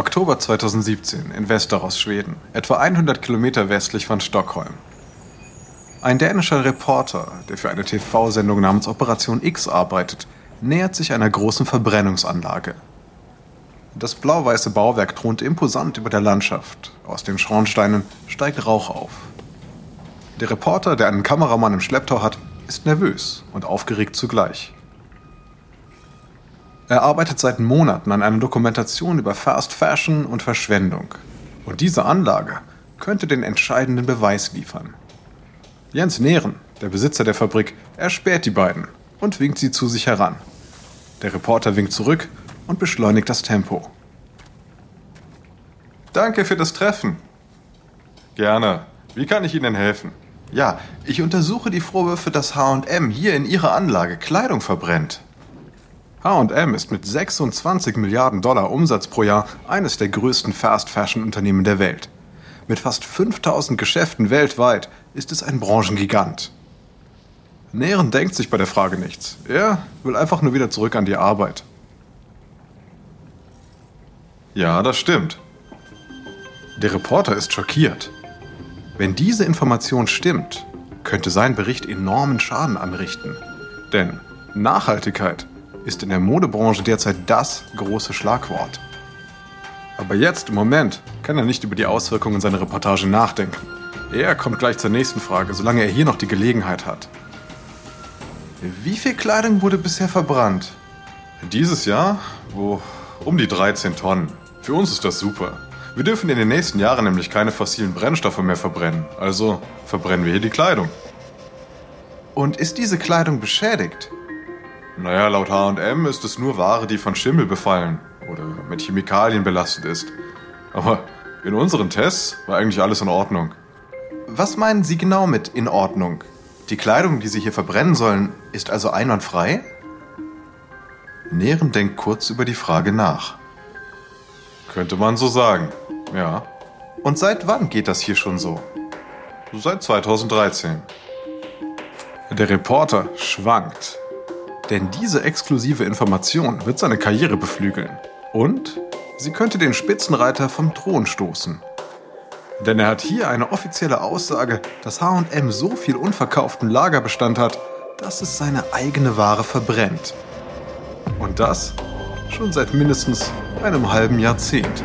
Oktober 2017 in Västerås, Schweden, etwa 100 Kilometer westlich von Stockholm. Ein dänischer Reporter, der für eine TV-Sendung namens Operation X arbeitet, nähert sich einer großen Verbrennungsanlage. Das blau-weiße Bauwerk thront imposant über der Landschaft. Aus den Schornsteinen steigt Rauch auf. Der Reporter, der einen Kameramann im Schlepptau hat, ist nervös und aufgeregt zugleich. Er arbeitet seit Monaten an einer Dokumentation über Fast Fashion und Verschwendung. Und diese Anlage könnte den entscheidenden Beweis liefern. Jens Nehren, der Besitzer der Fabrik, erspäht die beiden und winkt sie zu sich heran. Der Reporter winkt zurück und beschleunigt das Tempo. Danke für das Treffen. Gerne. Wie kann ich Ihnen helfen? Ja, ich untersuche die Vorwürfe, dass HM hier in Ihrer Anlage Kleidung verbrennt. HM ist mit 26 Milliarden Dollar Umsatz pro Jahr eines der größten Fast-Fashion-Unternehmen der Welt. Mit fast 5000 Geschäften weltweit ist es ein Branchengigant. Nähren denkt sich bei der Frage nichts. Er will einfach nur wieder zurück an die Arbeit. Ja, das stimmt. Der Reporter ist schockiert. Wenn diese Information stimmt, könnte sein Bericht enormen Schaden anrichten. Denn Nachhaltigkeit ist in der Modebranche derzeit das große Schlagwort. Aber jetzt, im Moment, kann er nicht über die Auswirkungen seiner Reportage nachdenken. Er kommt gleich zur nächsten Frage, solange er hier noch die Gelegenheit hat. Wie viel Kleidung wurde bisher verbrannt? Dieses Jahr? Wo? Um die 13 Tonnen. Für uns ist das super. Wir dürfen in den nächsten Jahren nämlich keine fossilen Brennstoffe mehr verbrennen. Also verbrennen wir hier die Kleidung. Und ist diese Kleidung beschädigt? Naja, laut HM ist es nur Ware, die von Schimmel befallen oder mit Chemikalien belastet ist. Aber in unseren Tests war eigentlich alles in Ordnung. Was meinen Sie genau mit in Ordnung? Die Kleidung, die Sie hier verbrennen sollen, ist also einwandfrei? Nähren denkt kurz über die Frage nach. Könnte man so sagen, ja. Und seit wann geht das hier schon so? Seit 2013. Der Reporter schwankt. Denn diese exklusive Information wird seine Karriere beflügeln. Und sie könnte den Spitzenreiter vom Thron stoßen. Denn er hat hier eine offizielle Aussage, dass HM so viel unverkauften Lagerbestand hat, dass es seine eigene Ware verbrennt. Und das schon seit mindestens einem halben Jahrzehnt.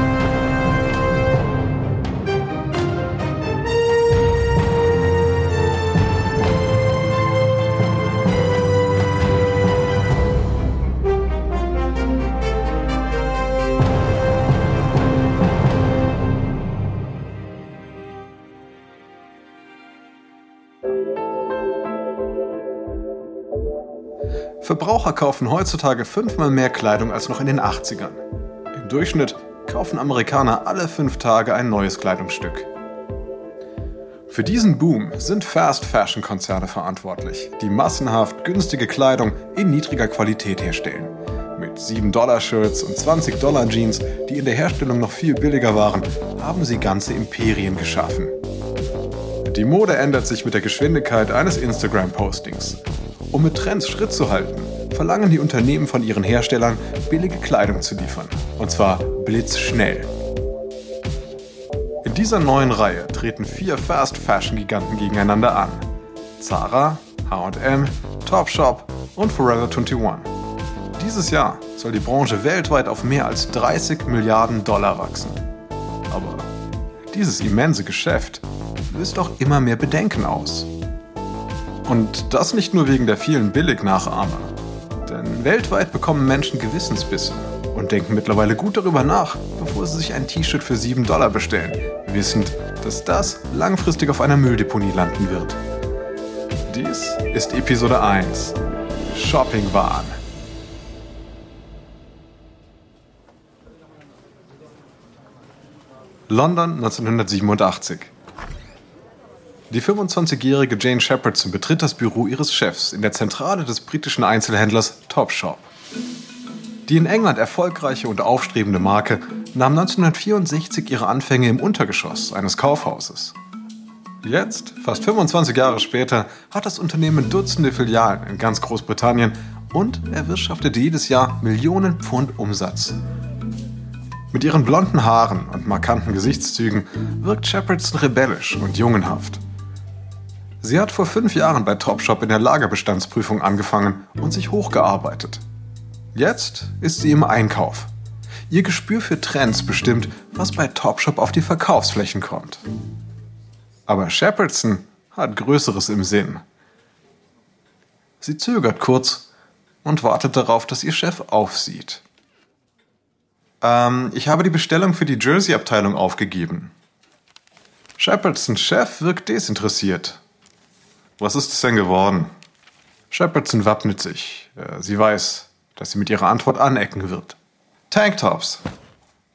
Verbraucher kaufen heutzutage fünfmal mehr Kleidung als noch in den 80ern. Im Durchschnitt kaufen Amerikaner alle fünf Tage ein neues Kleidungsstück. Für diesen Boom sind Fast-Fashion-Konzerne verantwortlich, die massenhaft günstige Kleidung in niedriger Qualität herstellen. Mit 7-Dollar-Shirts und 20-Dollar-Jeans, die in der Herstellung noch viel billiger waren, haben sie ganze Imperien geschaffen. Die Mode ändert sich mit der Geschwindigkeit eines Instagram-Postings. Um mit Trends Schritt zu halten, verlangen die Unternehmen von ihren Herstellern, billige Kleidung zu liefern. Und zwar blitzschnell. In dieser neuen Reihe treten vier Fast-Fashion-Giganten gegeneinander an. Zara, HM, Topshop und Forever 21. Dieses Jahr soll die Branche weltweit auf mehr als 30 Milliarden Dollar wachsen. Aber dieses immense Geschäft löst auch immer mehr Bedenken aus. Und das nicht nur wegen der vielen Billig-Nachahmer. Denn weltweit bekommen Menschen Gewissensbisse und denken mittlerweile gut darüber nach, bevor sie sich ein T-Shirt für 7 Dollar bestellen, wissend, dass das langfristig auf einer Mülldeponie landen wird. Dies ist Episode 1 Shopping-Wahn. London 1987. Die 25-jährige Jane Shepardson betritt das Büro ihres Chefs in der Zentrale des britischen Einzelhändlers Topshop. Die in England erfolgreiche und aufstrebende Marke nahm 1964 ihre Anfänge im Untergeschoss eines Kaufhauses. Jetzt, fast 25 Jahre später, hat das Unternehmen Dutzende Filialen in ganz Großbritannien und erwirtschaftet jedes Jahr Millionen Pfund Umsatz. Mit ihren blonden Haaren und markanten Gesichtszügen wirkt Shepardson rebellisch und jungenhaft. Sie hat vor fünf Jahren bei Topshop in der Lagerbestandsprüfung angefangen und sich hochgearbeitet. Jetzt ist sie im Einkauf. Ihr Gespür für Trends bestimmt, was bei Topshop auf die Verkaufsflächen kommt. Aber Shepardson hat Größeres im Sinn. Sie zögert kurz und wartet darauf, dass ihr Chef aufsieht. Ähm, ich habe die Bestellung für die Jersey-Abteilung aufgegeben. Shepardsons Chef wirkt desinteressiert. Was ist es denn geworden? Shepardson wappnet sich. Äh, sie weiß, dass sie mit ihrer Antwort anecken wird. Tanktops.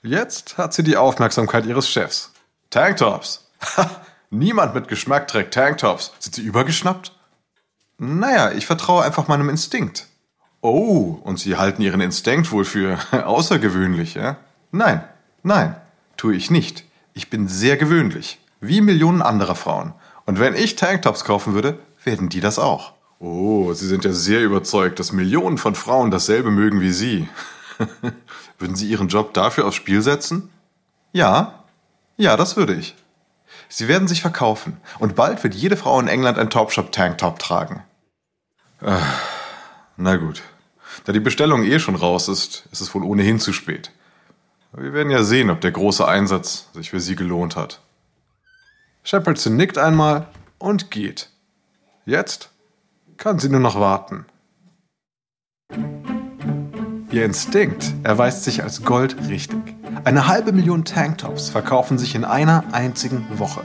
Jetzt hat sie die Aufmerksamkeit ihres Chefs. Tanktops. Ha, niemand mit Geschmack trägt Tanktops. Sind sie übergeschnappt? Naja, ich vertraue einfach meinem Instinkt. Oh, und Sie halten Ihren Instinkt wohl für außergewöhnlich, ja? Nein, nein, tue ich nicht. Ich bin sehr gewöhnlich, wie Millionen anderer Frauen. Und wenn ich Tanktops kaufen würde, werden die das auch. Oh, Sie sind ja sehr überzeugt, dass Millionen von Frauen dasselbe mögen wie Sie. Würden Sie Ihren Job dafür aufs Spiel setzen? Ja, ja, das würde ich. Sie werden sich verkaufen und bald wird jede Frau in England ein Topshop Tanktop tragen. Äh, na gut. Da die Bestellung eh schon raus ist, ist es wohl ohnehin zu spät. Wir werden ja sehen, ob der große Einsatz sich für sie gelohnt hat. Shepardson nickt einmal und geht. Jetzt kann sie nur noch warten. Ihr Instinkt erweist sich als Gold richtig. Eine halbe Million Tanktops verkaufen sich in einer einzigen Woche.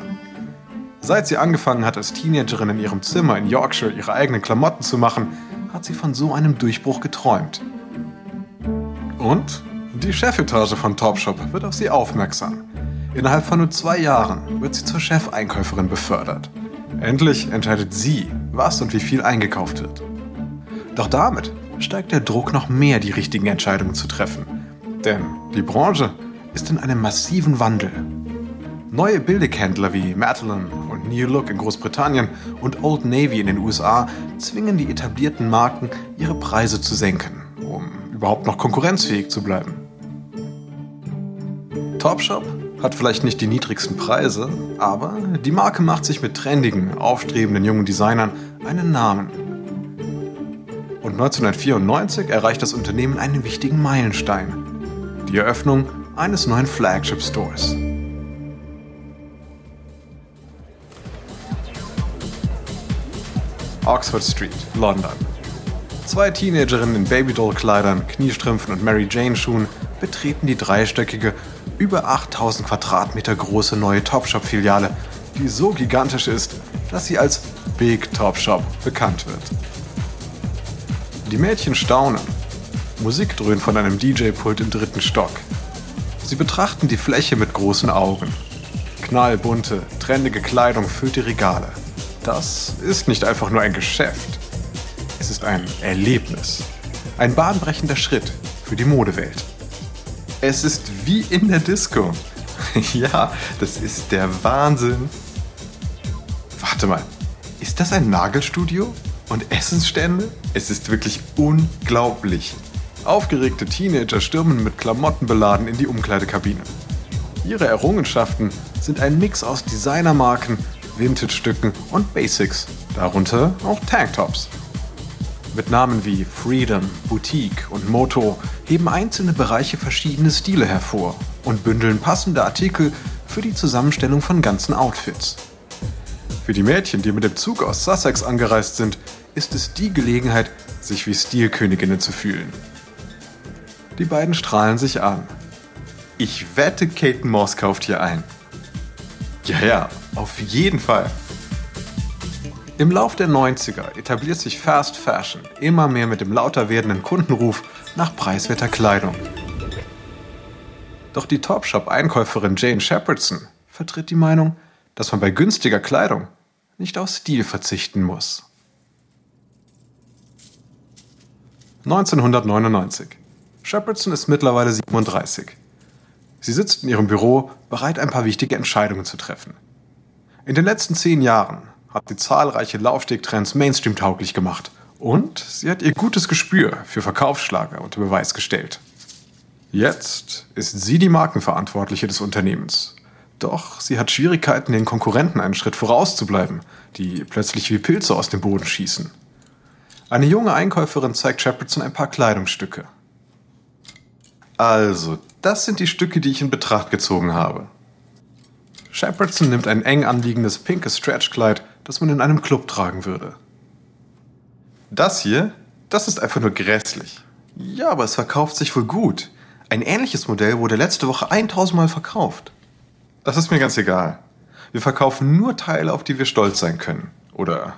Seit sie angefangen hat, als Teenagerin in ihrem Zimmer in Yorkshire ihre eigenen Klamotten zu machen, hat sie von so einem Durchbruch geträumt. Und die Chefetage von Topshop wird auf sie aufmerksam. Innerhalb von nur zwei Jahren wird sie zur Chefeinkäuferin befördert. Endlich entscheidet sie, was und wie viel eingekauft wird. Doch damit steigt der Druck noch mehr, die richtigen Entscheidungen zu treffen. Denn die Branche ist in einem massiven Wandel. Neue Billighändler wie Madeline und New Look in Großbritannien und Old Navy in den USA zwingen die etablierten Marken, ihre Preise zu senken, um überhaupt noch konkurrenzfähig zu bleiben. Topshop hat vielleicht nicht die niedrigsten Preise, aber die Marke macht sich mit trendigen, aufstrebenden jungen Designern einen Namen. Und 1994 erreicht das Unternehmen einen wichtigen Meilenstein. Die Eröffnung eines neuen Flagship Stores. Oxford Street, London. Zwei Teenagerinnen in Babydoll-Kleidern, Kniestrümpfen und Mary Jane-Schuhen betreten die dreistöckige, über 8000 Quadratmeter große neue Topshop-Filiale, die so gigantisch ist, dass sie als Big Topshop bekannt wird. Die Mädchen staunen. Musik dröhnt von einem DJ-Pult im dritten Stock. Sie betrachten die Fläche mit großen Augen. Knallbunte, trendige Kleidung füllt die Regale. Das ist nicht einfach nur ein Geschäft. Es ist ein Erlebnis. Ein bahnbrechender Schritt für die Modewelt. Es ist wie in der Disco. ja, das ist der Wahnsinn. Warte mal, ist das ein Nagelstudio? Und Essensstände? Es ist wirklich unglaublich. Aufgeregte Teenager stürmen mit Klamotten beladen in die Umkleidekabine. Ihre Errungenschaften sind ein Mix aus Designermarken, Vintage-Stücken und Basics, darunter auch Tanktops. Mit Namen wie Freedom, Boutique und Moto heben einzelne Bereiche verschiedene Stile hervor und bündeln passende Artikel für die Zusammenstellung von ganzen Outfits. Für die Mädchen, die mit dem Zug aus Sussex angereist sind, ist es die Gelegenheit, sich wie Stilköniginnen zu fühlen. Die beiden strahlen sich an. Ich wette, Kate Moss kauft hier ein. Ja, ja, auf jeden Fall. Im Lauf der 90er etabliert sich Fast Fashion immer mehr mit dem lauter werdenden Kundenruf nach preiswerter Kleidung. Doch die Topshop-Einkäuferin Jane Shepardson vertritt die Meinung, dass man bei günstiger Kleidung nicht auf Stil verzichten muss. 1999. Shepardson ist mittlerweile 37. Sie sitzt in ihrem Büro, bereit, ein paar wichtige Entscheidungen zu treffen. In den letzten zehn Jahren hat sie zahlreiche Laufstegtrends Mainstream-tauglich gemacht und sie hat ihr gutes Gespür für Verkaufsschlager unter Beweis gestellt. Jetzt ist sie die Markenverantwortliche des Unternehmens. Doch sie hat Schwierigkeiten, den Konkurrenten einen Schritt vorauszubleiben, die plötzlich wie Pilze aus dem Boden schießen. Eine junge Einkäuferin zeigt Shepardson ein paar Kleidungsstücke. Also, das sind die Stücke, die ich in Betracht gezogen habe. Shepardson nimmt ein eng anliegendes pinkes Stretchkleid, das man in einem Club tragen würde. Das hier, das ist einfach nur grässlich. Ja, aber es verkauft sich wohl gut. Ein ähnliches Modell wurde letzte Woche 1000 Mal verkauft. Das ist mir ganz egal. Wir verkaufen nur Teile, auf die wir stolz sein können. Oder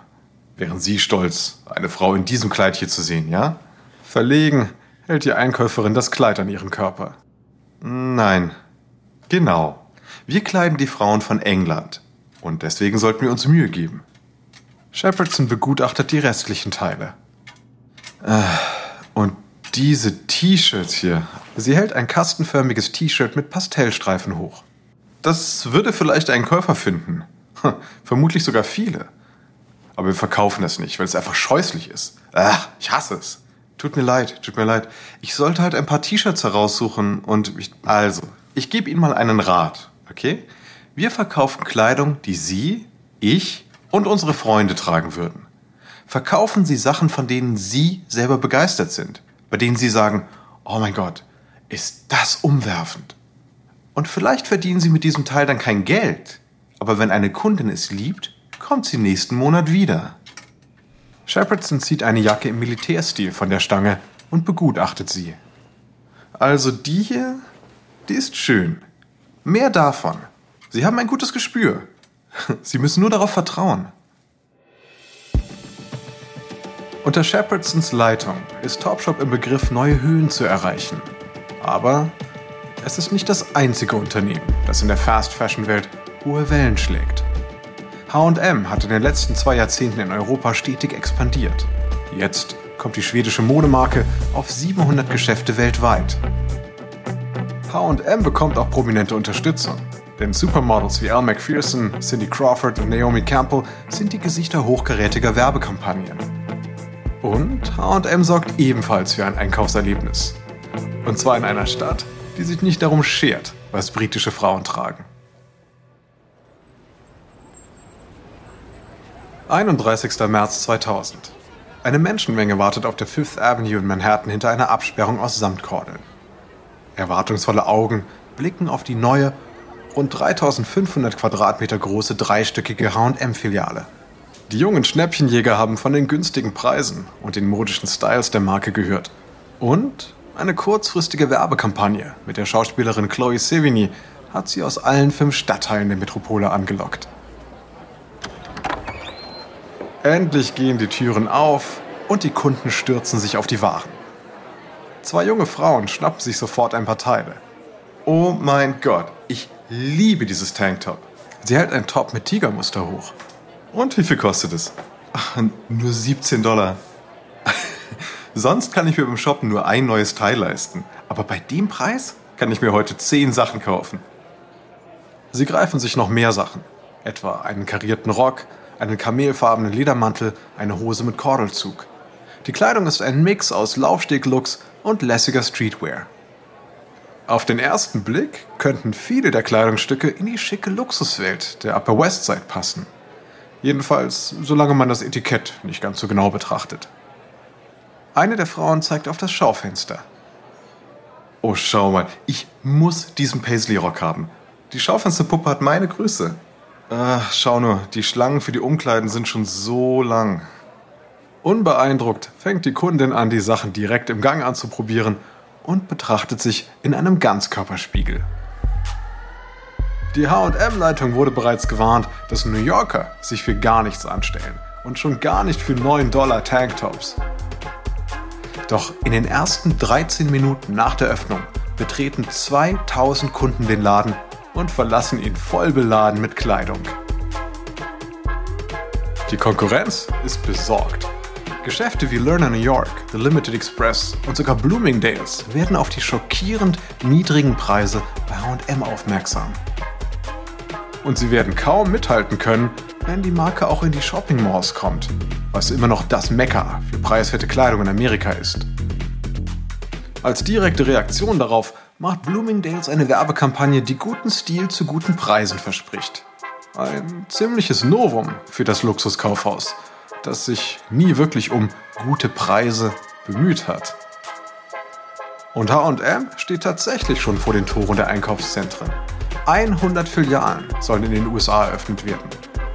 wären Sie stolz, eine Frau in diesem Kleid hier zu sehen, ja? Verlegen hält die Einkäuferin das Kleid an ihren Körper. Nein. Genau. Wir kleiden die Frauen von England. Und deswegen sollten wir uns Mühe geben. Shepardson begutachtet die restlichen Teile. Äh, und diese T-Shirts hier. Sie hält ein kastenförmiges T-Shirt mit Pastellstreifen hoch. Das würde vielleicht einen Käufer finden. Vermutlich sogar viele. Aber wir verkaufen es nicht, weil es einfach scheußlich ist. Ach, ich hasse es. Tut mir leid, tut mir leid. Ich sollte halt ein paar T-Shirts heraussuchen und ich, also, ich gebe Ihnen mal einen Rat, okay? Wir verkaufen Kleidung, die Sie, ich und unsere Freunde tragen würden. Verkaufen Sie Sachen, von denen Sie selber begeistert sind, bei denen Sie sagen, oh mein Gott, ist das umwerfend. Und vielleicht verdienen Sie mit diesem Teil dann kein Geld, aber wenn eine Kundin es liebt, kommt sie nächsten Monat wieder. Shepardson zieht eine Jacke im Militärstil von der Stange und begutachtet sie. Also die hier, die ist schön. Mehr davon. Sie haben ein gutes Gespür. Sie müssen nur darauf vertrauen. Unter Shepardsons Leitung ist Topshop im Begriff, neue Höhen zu erreichen. Aber es ist nicht das einzige Unternehmen, das in der Fast-Fashion-Welt hohe Wellen schlägt. HM hat in den letzten zwei Jahrzehnten in Europa stetig expandiert. Jetzt kommt die schwedische Modemarke auf 700 Geschäfte weltweit. HM bekommt auch prominente Unterstützung. Denn Supermodels wie Al McPherson, Cindy Crawford und Naomi Campbell sind die Gesichter hochkarätiger Werbekampagnen. Und HM sorgt ebenfalls für ein Einkaufserlebnis. Und zwar in einer Stadt, die sich nicht darum schert, was britische Frauen tragen. 31. März 2000. Eine Menschenmenge wartet auf der Fifth Avenue in Manhattan hinter einer Absperrung aus Samtkordeln. Erwartungsvolle Augen blicken auf die neue, rund 3500 Quadratmeter große dreistöckige H&M-Filiale. Die jungen Schnäppchenjäger haben von den günstigen Preisen und den modischen Styles der Marke gehört. Und eine kurzfristige Werbekampagne mit der Schauspielerin Chloe Sevigny hat sie aus allen fünf Stadtteilen der Metropole angelockt. Endlich gehen die Türen auf und die Kunden stürzen sich auf die Waren. Zwei junge Frauen schnappen sich sofort ein paar Teile. Oh mein Gott, liebe dieses Tanktop. Sie hält ein Top mit Tigermuster hoch. Und wie viel kostet es? Ach, nur 17 Dollar. Sonst kann ich mir beim Shoppen nur ein neues Teil leisten. Aber bei dem Preis kann ich mir heute 10 Sachen kaufen. Sie greifen sich noch mehr Sachen. Etwa einen karierten Rock, einen kamelfarbenen Ledermantel, eine Hose mit Kordelzug. Die Kleidung ist ein Mix aus Laufsteg-Looks und lässiger Streetwear. Auf den ersten Blick könnten viele der Kleidungsstücke in die schicke Luxuswelt der Upper West Side passen. Jedenfalls, solange man das Etikett nicht ganz so genau betrachtet. Eine der Frauen zeigt auf das Schaufenster. Oh, schau mal, ich muss diesen Paisley-Rock haben. Die Schaufensterpuppe hat meine Größe. Ach, schau nur, die Schlangen für die Umkleiden sind schon so lang. Unbeeindruckt fängt die Kundin an, die Sachen direkt im Gang anzuprobieren und betrachtet sich in einem Ganzkörperspiegel. Die HM-Leitung wurde bereits gewarnt, dass New Yorker sich für gar nichts anstellen und schon gar nicht für 9 Dollar Tanktops. Doch in den ersten 13 Minuten nach der Öffnung betreten 2000 Kunden den Laden und verlassen ihn voll beladen mit Kleidung. Die Konkurrenz ist besorgt. Geschäfte wie Learner New York, The Limited Express und sogar Bloomingdale's werden auf die schockierend niedrigen Preise bei HM aufmerksam. Und sie werden kaum mithalten können, wenn die Marke auch in die Shopping Malls kommt, was immer noch das Mekka für preiswerte Kleidung in Amerika ist. Als direkte Reaktion darauf macht Bloomingdale's eine Werbekampagne, die guten Stil zu guten Preisen verspricht. Ein ziemliches Novum für das Luxuskaufhaus, das sich nie wirklich um gute Preise bemüht hat. Und HM steht tatsächlich schon vor den Toren der Einkaufszentren. 100 Filialen sollen in den USA eröffnet werden.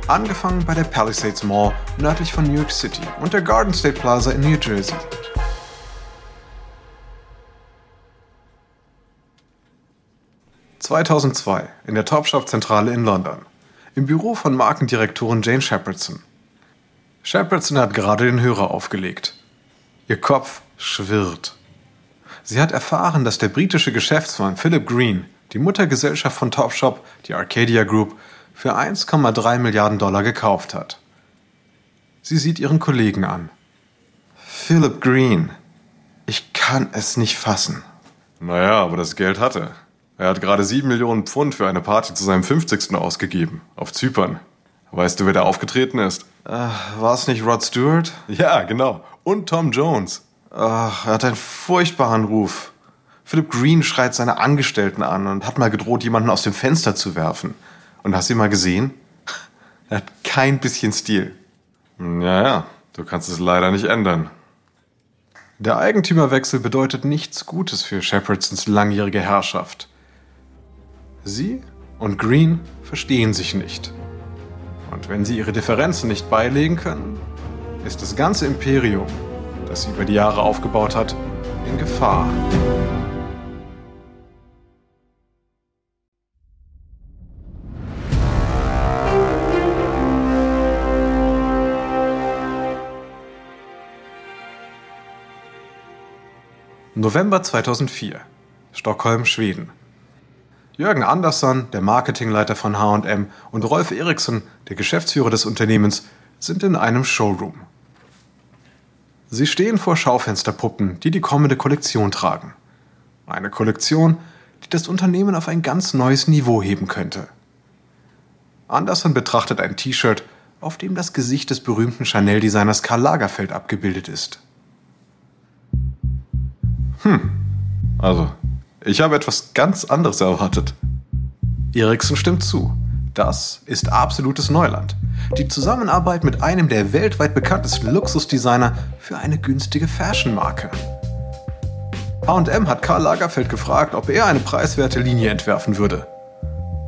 Angefangen bei der Palisades Mall nördlich von New York City und der Garden State Plaza in New Jersey. ...2002 in der Topshop-Zentrale in London. Im Büro von Markendirektorin Jane Shepardson. Shepardson hat gerade den Hörer aufgelegt. Ihr Kopf schwirrt. Sie hat erfahren, dass der britische Geschäftsmann Philip Green die Muttergesellschaft von Topshop, die Arcadia Group, für 1,3 Milliarden Dollar gekauft hat. Sie sieht ihren Kollegen an. Philip Green. Ich kann es nicht fassen. Naja, aber das Geld hatte. Er hat gerade 7 Millionen Pfund für eine Party zu seinem 50. ausgegeben. Auf Zypern. Weißt du, wer da aufgetreten ist? Äh, War es nicht Rod Stewart? Ja, genau. Und Tom Jones. Ach, er hat einen furchtbaren Ruf. Philip Green schreit seine Angestellten an und hat mal gedroht, jemanden aus dem Fenster zu werfen. Und hast du ihn mal gesehen? Er hat kein bisschen Stil. Ja, ja, du kannst es leider nicht ändern. Der Eigentümerwechsel bedeutet nichts Gutes für Shepardsons langjährige Herrschaft. Sie und Green verstehen sich nicht. Und wenn sie ihre Differenzen nicht beilegen können, ist das ganze Imperium, das sie über die Jahre aufgebaut hat, in Gefahr. November 2004. Stockholm, Schweden. Jürgen Andersson, der Marketingleiter von HM, und Rolf Eriksson, der Geschäftsführer des Unternehmens, sind in einem Showroom. Sie stehen vor Schaufensterpuppen, die die kommende Kollektion tragen. Eine Kollektion, die das Unternehmen auf ein ganz neues Niveau heben könnte. Andersson betrachtet ein T-Shirt, auf dem das Gesicht des berühmten Chanel-Designers Karl Lagerfeld abgebildet ist. Hm. Also, ich habe etwas ganz anderes erwartet. Eriksen stimmt zu. Das ist absolutes Neuland. Die Zusammenarbeit mit einem der weltweit bekanntesten Luxusdesigner für eine günstige Fashionmarke. HM hat Karl Lagerfeld gefragt, ob er eine preiswerte Linie entwerfen würde.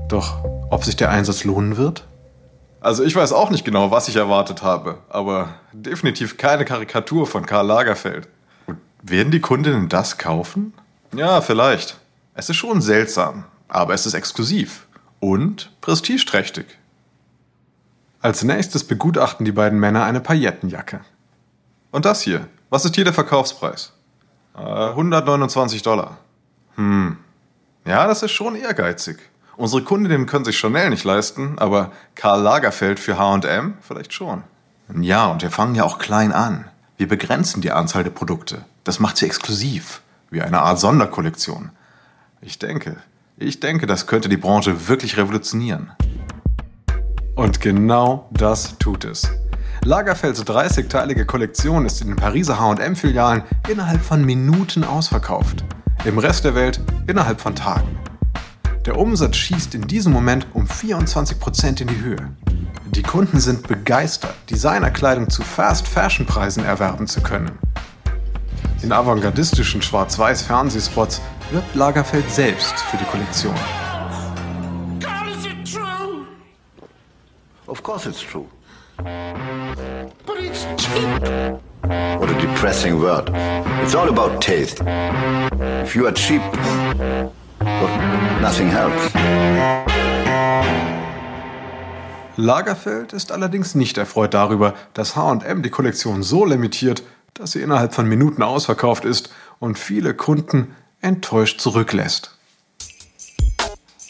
Doch ob sich der Einsatz lohnen wird? Also ich weiß auch nicht genau, was ich erwartet habe, aber definitiv keine Karikatur von Karl Lagerfeld. Werden die Kundinnen das kaufen? Ja, vielleicht. Es ist schon seltsam, aber es ist exklusiv und prestigeträchtig. Als nächstes begutachten die beiden Männer eine Paillettenjacke. Und das hier, was ist hier der Verkaufspreis? Äh, 129 Dollar. Hm. Ja, das ist schon ehrgeizig. Unsere Kundinnen können sich Chanel nicht leisten, aber Karl Lagerfeld für H&M vielleicht schon. Ja, und wir fangen ja auch klein an. Wir begrenzen die Anzahl der Produkte. Das macht sie exklusiv, wie eine Art Sonderkollektion. Ich denke, ich denke, das könnte die Branche wirklich revolutionieren. Und genau das tut es. Lagerfelds 30-teilige Kollektion ist in den Pariser HM-Filialen innerhalb von Minuten ausverkauft. Im Rest der Welt innerhalb von Tagen. Der Umsatz schießt in diesem Moment um 24% in die Höhe. Die Kunden sind begeistert, Designerkleidung zu Fast-Fashion-Preisen erwerben zu können. In avantgardistischen Schwarz-Weiß-Fernsehspots wirbt Lagerfeld selbst für die Kollektion. God, is it true? Of course it's true. But it's cheap. What a depressing word. It's all about taste. If you are cheap, well, nothing helps. Lagerfeld ist allerdings nicht erfreut darüber, dass HM die Kollektion so limitiert, dass sie innerhalb von Minuten ausverkauft ist und viele Kunden enttäuscht zurücklässt.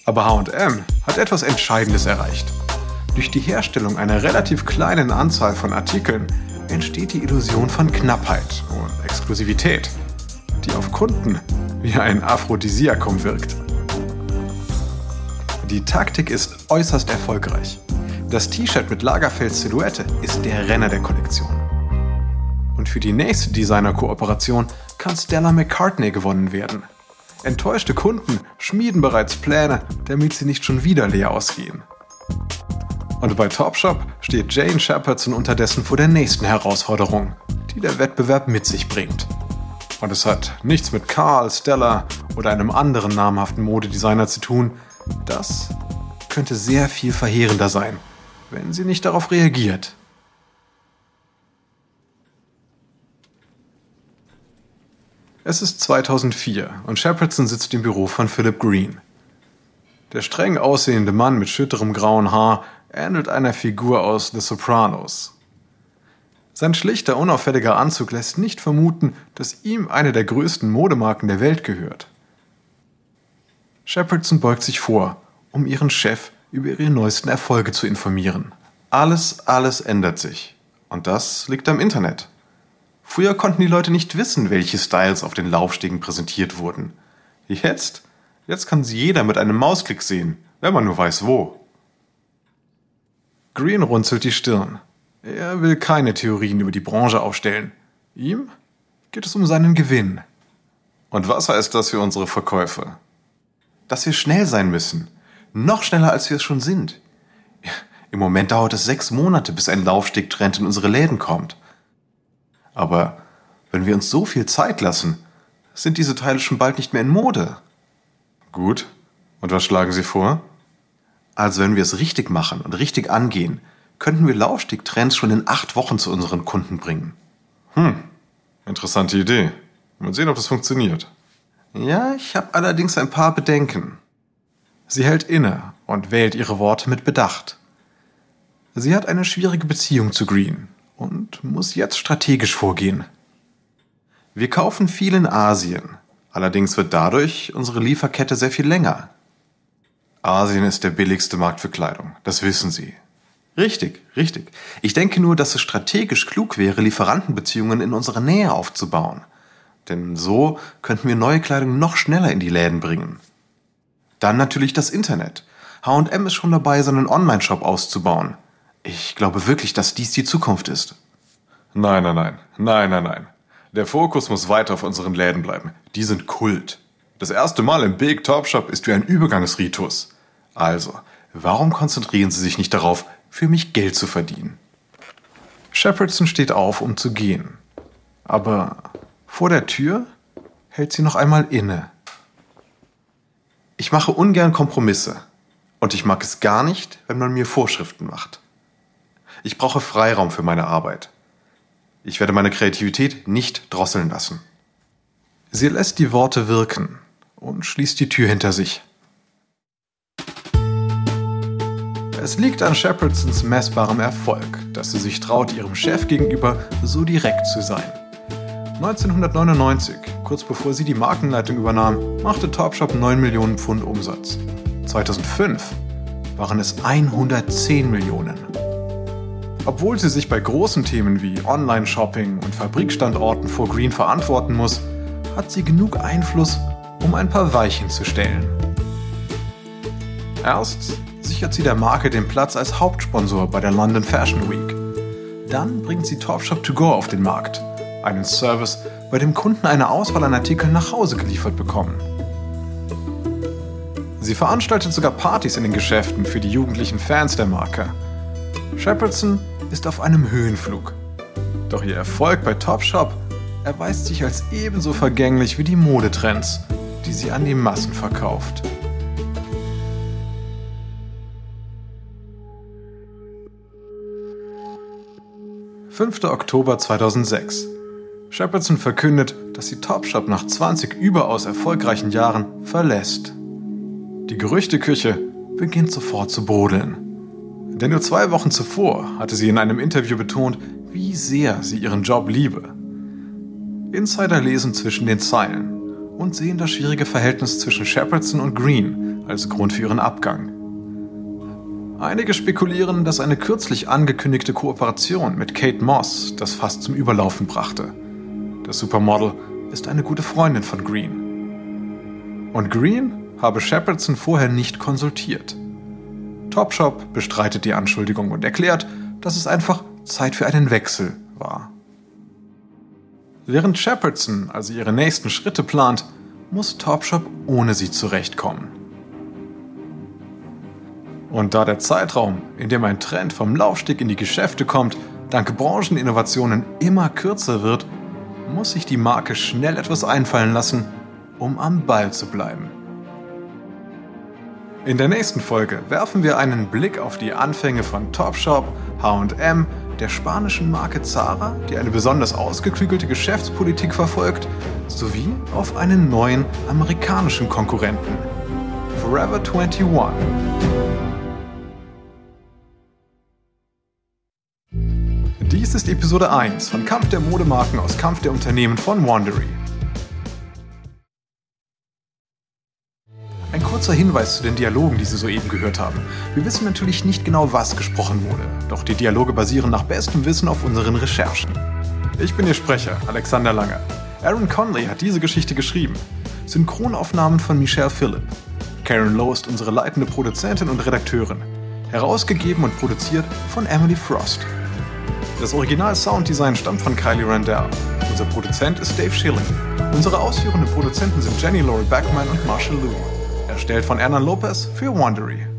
Aber HM hat etwas Entscheidendes erreicht. Durch die Herstellung einer relativ kleinen Anzahl von Artikeln entsteht die Illusion von Knappheit und Exklusivität, die auf Kunden wie ein Aphrodisiakum wirkt. Die Taktik ist äußerst erfolgreich. Das T-Shirt mit Lagerfeld-Silhouette ist der Renner der Kollektion. Für die nächste Designer-Kooperation kann Stella McCartney gewonnen werden. Enttäuschte Kunden schmieden bereits Pläne, damit sie nicht schon wieder leer ausgehen. Und bei Topshop steht Jane Shepardson unterdessen vor der nächsten Herausforderung, die der Wettbewerb mit sich bringt. Und es hat nichts mit Karl, Stella oder einem anderen namhaften Modedesigner zu tun. Das könnte sehr viel verheerender sein, wenn sie nicht darauf reagiert. Es ist 2004 und Shepardson sitzt im Büro von Philip Green. Der streng aussehende Mann mit schütterem grauen Haar ähnelt einer Figur aus The Sopranos. Sein schlichter, unauffälliger Anzug lässt nicht vermuten, dass ihm eine der größten Modemarken der Welt gehört. Shepardson beugt sich vor, um ihren Chef über ihre neuesten Erfolge zu informieren. Alles, alles ändert sich. Und das liegt am Internet. Früher konnten die Leute nicht wissen, welche Styles auf den Laufstegen präsentiert wurden. Jetzt, jetzt kann sie jeder mit einem Mausklick sehen, wenn man nur weiß wo. Green runzelt die Stirn. Er will keine Theorien über die Branche aufstellen. Ihm geht es um seinen Gewinn. Und was heißt das für unsere Verkäufe? Dass wir schnell sein müssen. Noch schneller, als wir es schon sind. Im Moment dauert es sechs Monate, bis ein Laufstegtrend in unsere Läden kommt. Aber wenn wir uns so viel Zeit lassen, sind diese Teile schon bald nicht mehr in Mode. Gut. Und was schlagen Sie vor? Also wenn wir es richtig machen und richtig angehen, könnten wir Laufstegtrends schon in acht Wochen zu unseren Kunden bringen. Hm, interessante Idee. Mal sehen, ob das funktioniert. Ja, ich habe allerdings ein paar Bedenken. Sie hält inne und wählt ihre Worte mit Bedacht. Sie hat eine schwierige Beziehung zu Green und muss jetzt strategisch vorgehen. Wir kaufen viel in Asien, allerdings wird dadurch unsere Lieferkette sehr viel länger. Asien ist der billigste Markt für Kleidung, das wissen Sie. Richtig, richtig. Ich denke nur, dass es strategisch klug wäre, Lieferantenbeziehungen in unserer Nähe aufzubauen. Denn so könnten wir neue Kleidung noch schneller in die Läden bringen. Dann natürlich das Internet. HM ist schon dabei, seinen Online-Shop auszubauen. Ich glaube wirklich, dass dies die Zukunft ist. Nein, nein, nein. Nein, nein, nein. Der Fokus muss weiter auf unseren Läden bleiben. Die sind Kult. Das erste Mal im Big Top Shop ist wie ein Übergangsritus. Also, warum konzentrieren Sie sich nicht darauf, für mich Geld zu verdienen? Shepardson steht auf, um zu gehen. Aber vor der Tür hält sie noch einmal inne. Ich mache ungern Kompromisse. Und ich mag es gar nicht, wenn man mir Vorschriften macht. Ich brauche Freiraum für meine Arbeit. Ich werde meine Kreativität nicht drosseln lassen. Sie lässt die Worte wirken und schließt die Tür hinter sich. Es liegt an Shepardsons messbarem Erfolg, dass sie sich traut, ihrem Chef gegenüber so direkt zu sein. 1999, kurz bevor sie die Markenleitung übernahm, machte Topshop 9 Millionen Pfund Umsatz. 2005 waren es 110 Millionen. Obwohl sie sich bei großen Themen wie Online-Shopping und Fabrikstandorten vor Green verantworten muss, hat sie genug Einfluss, um ein paar Weichen zu stellen. Erst sichert sie der Marke den Platz als Hauptsponsor bei der London Fashion Week. Dann bringt sie Topshop to go auf den Markt, einen Service, bei dem Kunden eine Auswahl an Artikeln nach Hause geliefert bekommen. Sie veranstaltet sogar Partys in den Geschäften für die jugendlichen Fans der Marke. Shepardson ist auf einem Höhenflug. Doch ihr Erfolg bei Topshop erweist sich als ebenso vergänglich wie die Modetrends die sie an die Massen verkauft. Fünfter Oktober 2006. Shepardson verkündet, dass sie Topshop nach 20 überaus erfolgreichen Jahren verlässt. Die Gerüchteküche beginnt sofort zu brodeln. Denn nur zwei Wochen zuvor hatte sie in einem Interview betont, wie sehr sie ihren Job liebe. Insider lesen zwischen den Zeilen und sehen das schwierige Verhältnis zwischen Shepardson und Green als Grund für ihren Abgang. Einige spekulieren, dass eine kürzlich angekündigte Kooperation mit Kate Moss das fast zum Überlaufen brachte. Das Supermodel ist eine gute Freundin von Green. Und Green habe Shepardson vorher nicht konsultiert. Topshop bestreitet die Anschuldigung und erklärt, dass es einfach Zeit für einen Wechsel war. Während Shepardson also ihre nächsten Schritte plant, muss Topshop ohne sie zurechtkommen. Und da der Zeitraum, in dem ein Trend vom Laufsteg in die Geschäfte kommt, dank Brancheninnovationen immer kürzer wird, muss sich die Marke schnell etwas einfallen lassen, um am Ball zu bleiben. In der nächsten Folge werfen wir einen Blick auf die Anfänge von Topshop, HM, der spanischen Marke Zara, die eine besonders ausgeklügelte Geschäftspolitik verfolgt, sowie auf einen neuen amerikanischen Konkurrenten, Forever 21. Dies ist Episode 1 von Kampf der Modemarken aus Kampf der Unternehmen von Wandery. Kurzer Hinweis zu den Dialogen, die Sie soeben gehört haben. Wir wissen natürlich nicht genau, was gesprochen wurde, doch die Dialoge basieren nach bestem Wissen auf unseren Recherchen. Ich bin Ihr Sprecher, Alexander Lange. Aaron Conley hat diese Geschichte geschrieben. Synchronaufnahmen von Michelle Phillip. Karen Lowe ist unsere leitende Produzentin und Redakteurin. Herausgegeben und produziert von Emily Frost. Das Original-Sounddesign stammt von Kylie Randell. Unser Produzent ist Dave Schilling. Unsere ausführenden Produzenten sind Jenny Laurie Backman und Marshall Liu. Erstellt von Ernan Lopez für Wandery.